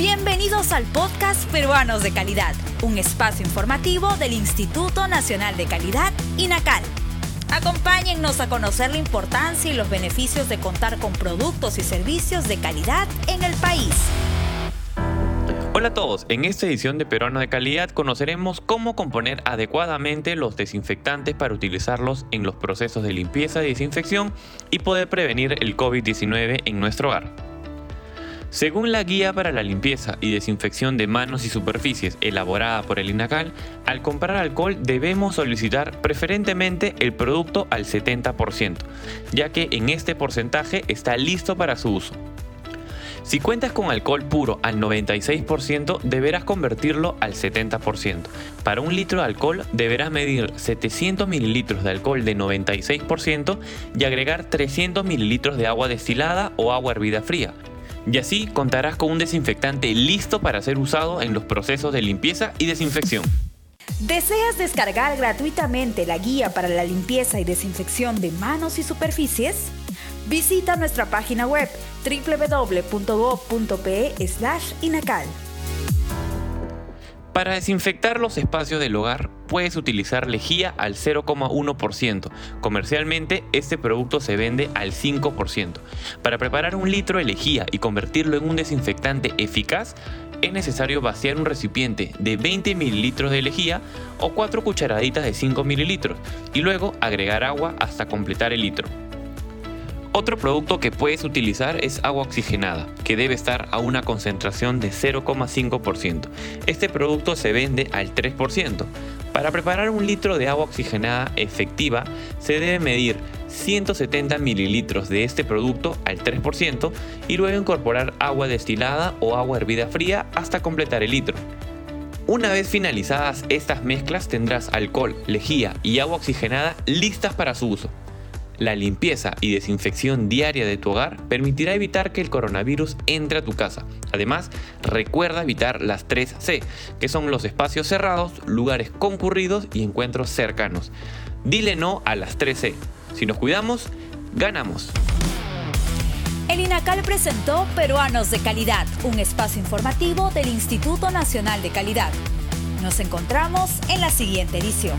Bienvenidos al podcast Peruanos de Calidad, un espacio informativo del Instituto Nacional de Calidad, INACAL. Acompáñennos a conocer la importancia y los beneficios de contar con productos y servicios de calidad en el país. Hola a todos, en esta edición de Peruano de Calidad conoceremos cómo componer adecuadamente los desinfectantes para utilizarlos en los procesos de limpieza y desinfección y poder prevenir el COVID-19 en nuestro hogar. Según la Guía para la Limpieza y Desinfección de Manos y Superficies elaborada por el INACAL, al comprar alcohol debemos solicitar preferentemente el producto al 70%, ya que en este porcentaje está listo para su uso. Si cuentas con alcohol puro al 96%, deberás convertirlo al 70%. Para un litro de alcohol deberás medir 700 mililitros de alcohol de 96% y agregar 300 mililitros de agua destilada o agua hervida fría, y así contarás con un desinfectante listo para ser usado en los procesos de limpieza y desinfección. ¿Deseas descargar gratuitamente la guía para la limpieza y desinfección de manos y superficies? Visita nuestra página web www.gov.pe/inacal. Para desinfectar los espacios del hogar puedes utilizar lejía al 0,1%. Comercialmente este producto se vende al 5%. Para preparar un litro de lejía y convertirlo en un desinfectante eficaz, es necesario vaciar un recipiente de 20 mililitros de lejía o 4 cucharaditas de 5 mililitros y luego agregar agua hasta completar el litro. Otro producto que puedes utilizar es agua oxigenada, que debe estar a una concentración de 0,5%. Este producto se vende al 3%. Para preparar un litro de agua oxigenada efectiva, se debe medir 170 mililitros de este producto al 3% y luego incorporar agua destilada o agua hervida fría hasta completar el litro. Una vez finalizadas estas mezclas tendrás alcohol, lejía y agua oxigenada listas para su uso. La limpieza y desinfección diaria de tu hogar permitirá evitar que el coronavirus entre a tu casa. Además, recuerda evitar las 3C, que son los espacios cerrados, lugares concurridos y encuentros cercanos. Dile no a las 3C. Si nos cuidamos, ganamos. El INACAL presentó Peruanos de Calidad, un espacio informativo del Instituto Nacional de Calidad. Nos encontramos en la siguiente edición.